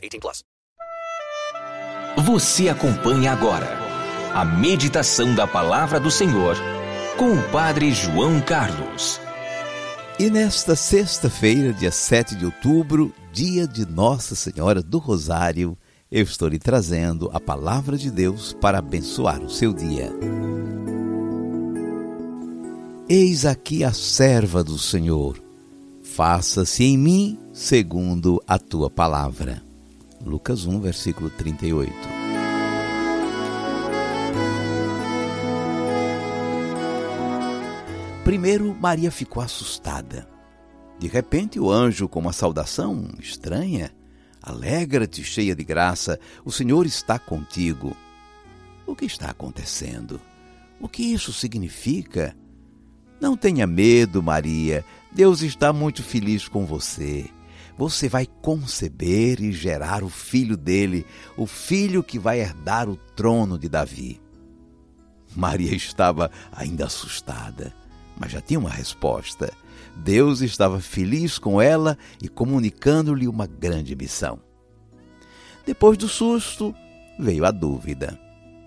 18 plus. Você acompanha agora a meditação da Palavra do Senhor com o Padre João Carlos. E nesta sexta-feira, dia 7 de outubro, dia de Nossa Senhora do Rosário, eu estou lhe trazendo a palavra de Deus para abençoar o seu dia. Eis aqui a serva do Senhor, faça-se em mim segundo a tua palavra. Lucas 1, versículo 38. Primeiro, Maria ficou assustada. De repente, o anjo, com uma saudação estranha, Alegra-te, cheia de graça, o Senhor está contigo. O que está acontecendo? O que isso significa? Não tenha medo, Maria. Deus está muito feliz com você. Você vai conceber e gerar o filho dele, o filho que vai herdar o trono de Davi. Maria estava ainda assustada, mas já tinha uma resposta. Deus estava feliz com ela e comunicando-lhe uma grande missão. Depois do susto, veio a dúvida: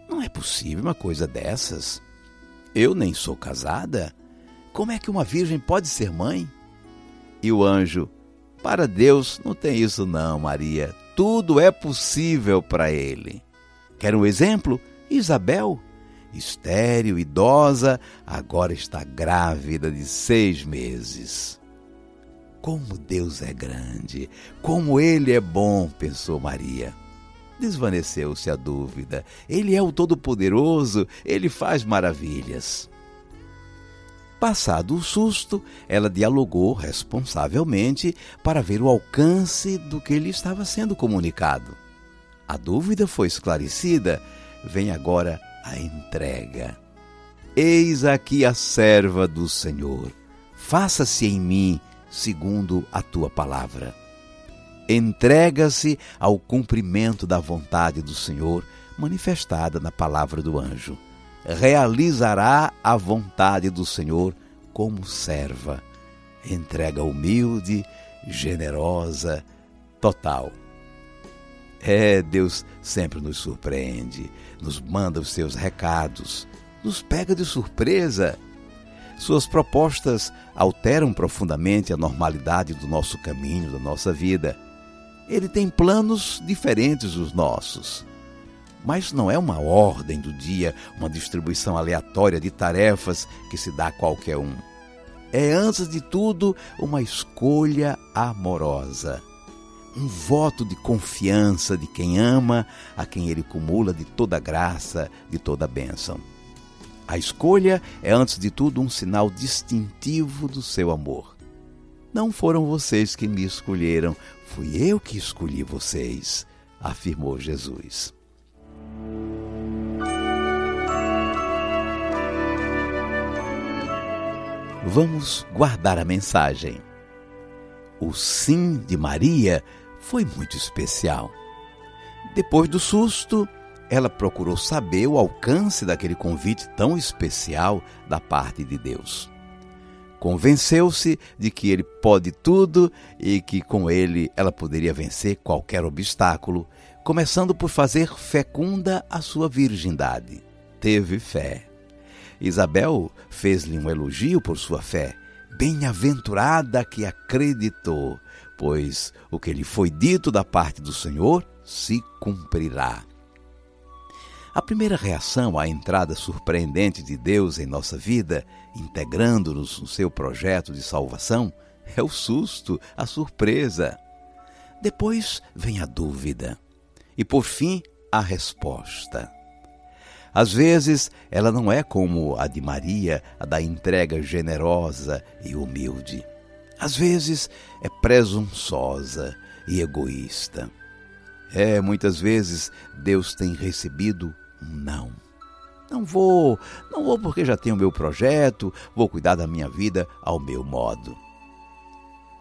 não é possível uma coisa dessas? Eu nem sou casada. Como é que uma virgem pode ser mãe? E o anjo: Para Deus não tem isso, não, Maria. Tudo é possível para ele. Quer um exemplo? Isabel estéril, idosa, agora está grávida de seis meses. Como Deus é grande, como Ele é bom, pensou Maria. Desvaneceu-se a dúvida. Ele é o Todo-Poderoso, ele faz maravilhas. Passado o susto, ela dialogou responsavelmente para ver o alcance do que lhe estava sendo comunicado. A dúvida foi esclarecida. Vem agora a entrega. Eis aqui a serva do Senhor. Faça-se em mim segundo a tua palavra. Entrega-se ao cumprimento da vontade do Senhor, manifestada na palavra do anjo. Realizará a vontade do Senhor como serva. Entrega humilde, generosa, total. É, Deus sempre nos surpreende, nos manda os seus recados, nos pega de surpresa. Suas propostas alteram profundamente a normalidade do nosso caminho, da nossa vida. Ele tem planos diferentes dos nossos. Mas não é uma ordem do dia, uma distribuição aleatória de tarefas que se dá a qualquer um. É, antes de tudo, uma escolha amorosa um voto de confiança de quem ama, a quem ele cumula de toda graça, de toda bênção. A escolha é, antes de tudo, um sinal distintivo do seu amor. Não foram vocês que me escolheram, fui eu que escolhi vocês, afirmou Jesus. Vamos guardar a mensagem. O sim de Maria foi muito especial. Depois do susto, ela procurou saber o alcance daquele convite tão especial da parte de Deus. Convenceu-se de que ele pode tudo e que com ele ela poderia vencer qualquer obstáculo, começando por fazer fecunda a sua virgindade. Teve fé. Isabel fez-lhe um elogio por sua fé. Bem-aventurada que acreditou, pois o que lhe foi dito da parte do Senhor se cumprirá. A primeira reação à entrada surpreendente de Deus em nossa vida, integrando-nos no seu projeto de salvação, é o susto, a surpresa. Depois vem a dúvida. E por fim, a resposta. Às vezes, ela não é como a de Maria, a da entrega generosa e humilde. Às vezes é presunçosa e egoísta. É, muitas vezes Deus tem recebido um não. Não vou, não vou porque já tenho meu projeto, vou cuidar da minha vida ao meu modo.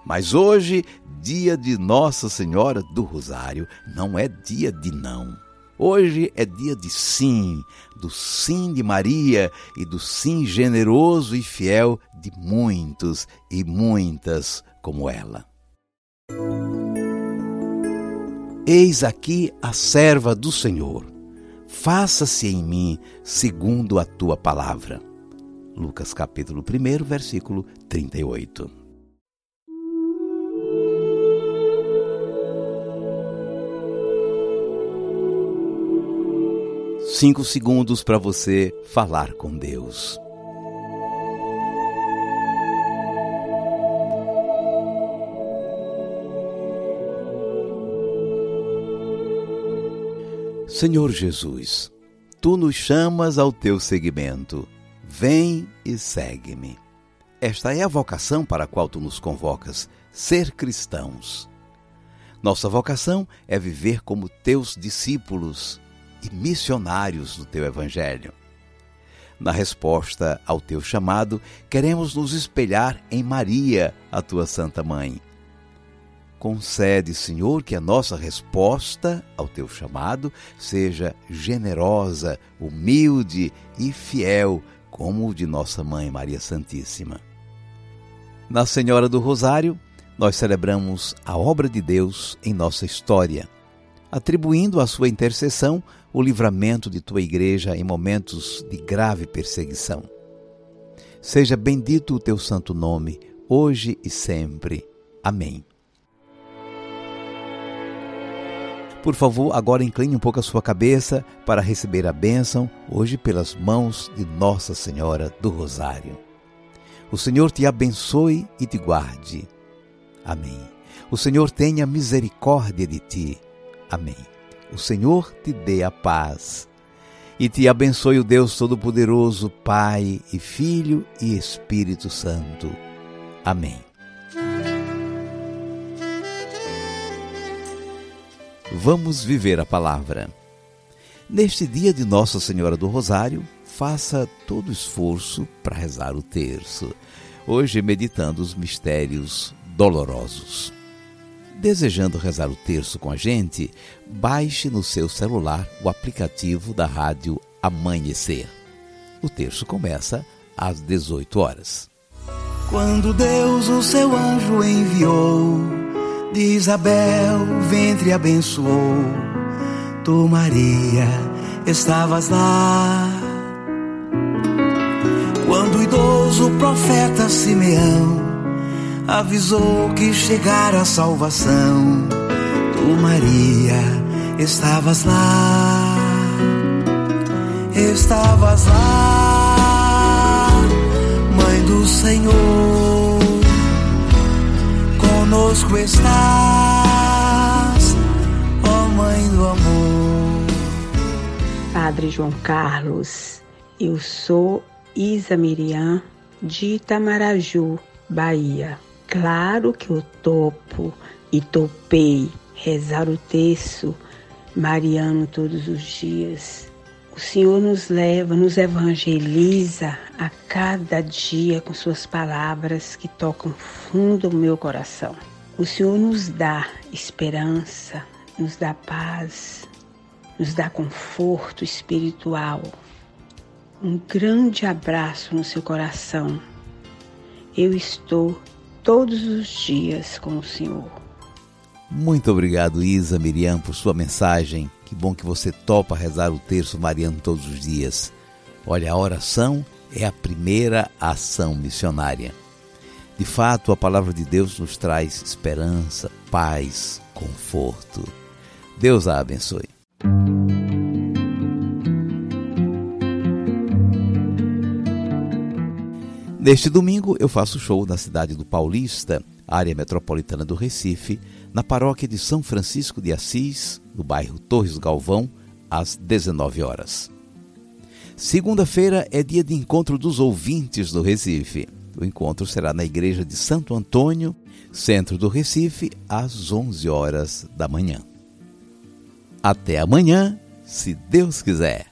Mas hoje, dia de Nossa Senhora do Rosário, não é dia de não. Hoje é dia de sim, do sim de Maria e do sim generoso e fiel de muitos e muitas como ela. Eis aqui a serva do Senhor. Faça-se em mim segundo a tua palavra. Lucas capítulo 1, versículo 38. Cinco segundos para você falar com Deus. Senhor Jesus, tu nos chamas ao teu seguimento. Vem e segue-me. Esta é a vocação para a qual tu nos convocas, ser cristãos. Nossa vocação é viver como teus discípulos e missionários do teu Evangelho. Na resposta ao teu chamado, queremos nos espelhar em Maria, a tua Santa Mãe Concede, Senhor, que a nossa resposta ao teu chamado seja generosa, humilde e fiel, como o de nossa mãe Maria Santíssima. Na Senhora do Rosário, nós celebramos a obra de Deus em nossa história, atribuindo à sua intercessão o livramento de tua igreja em momentos de grave perseguição. Seja bendito o teu santo nome, hoje e sempre. Amém. Por favor, agora incline um pouco a sua cabeça para receber a bênção, hoje pelas mãos de Nossa Senhora do Rosário. O Senhor te abençoe e te guarde. Amém. O Senhor tenha misericórdia de ti. Amém. O Senhor te dê a paz. E te abençoe o Deus Todo-Poderoso, Pai e Filho e Espírito Santo. Amém. Vamos viver a palavra. Neste dia de Nossa Senhora do Rosário, faça todo o esforço para rezar o terço, hoje meditando os mistérios dolorosos. Desejando rezar o terço com a gente, baixe no seu celular o aplicativo da rádio Amanhecer. O terço começa às 18 horas. Quando Deus o seu anjo enviou de Isabel, ventre abençoou. Tu, Maria, estavas lá. Quando o idoso profeta Simeão avisou que chegara a salvação, tu, Maria, estavas lá. Estavas lá, Mãe do Senhor conosco estás, ó Mãe do amor. Padre João Carlos, eu sou Isa Miriam de Itamaraju, Bahia. Claro que eu topo e topei rezar o texto mariano todos os dias o Senhor nos leva, nos evangeliza a cada dia com Suas palavras que tocam fundo o meu coração. O Senhor nos dá esperança, nos dá paz, nos dá conforto espiritual. Um grande abraço no seu coração. Eu estou todos os dias com o Senhor. Muito obrigado, Isa Miriam, por sua mensagem que bom que você topa rezar o terço mariano todos os dias. Olha, a oração é a primeira ação missionária. De fato, a palavra de Deus nos traz esperança, paz, conforto. Deus a abençoe. Neste domingo eu faço show na cidade do Paulista, área metropolitana do Recife, na paróquia de São Francisco de Assis, no bairro Torres Galvão, às 19 horas. Segunda-feira é dia de encontro dos ouvintes do Recife. O encontro será na igreja de Santo Antônio, centro do Recife, às 11 horas da manhã. Até amanhã, se Deus quiser.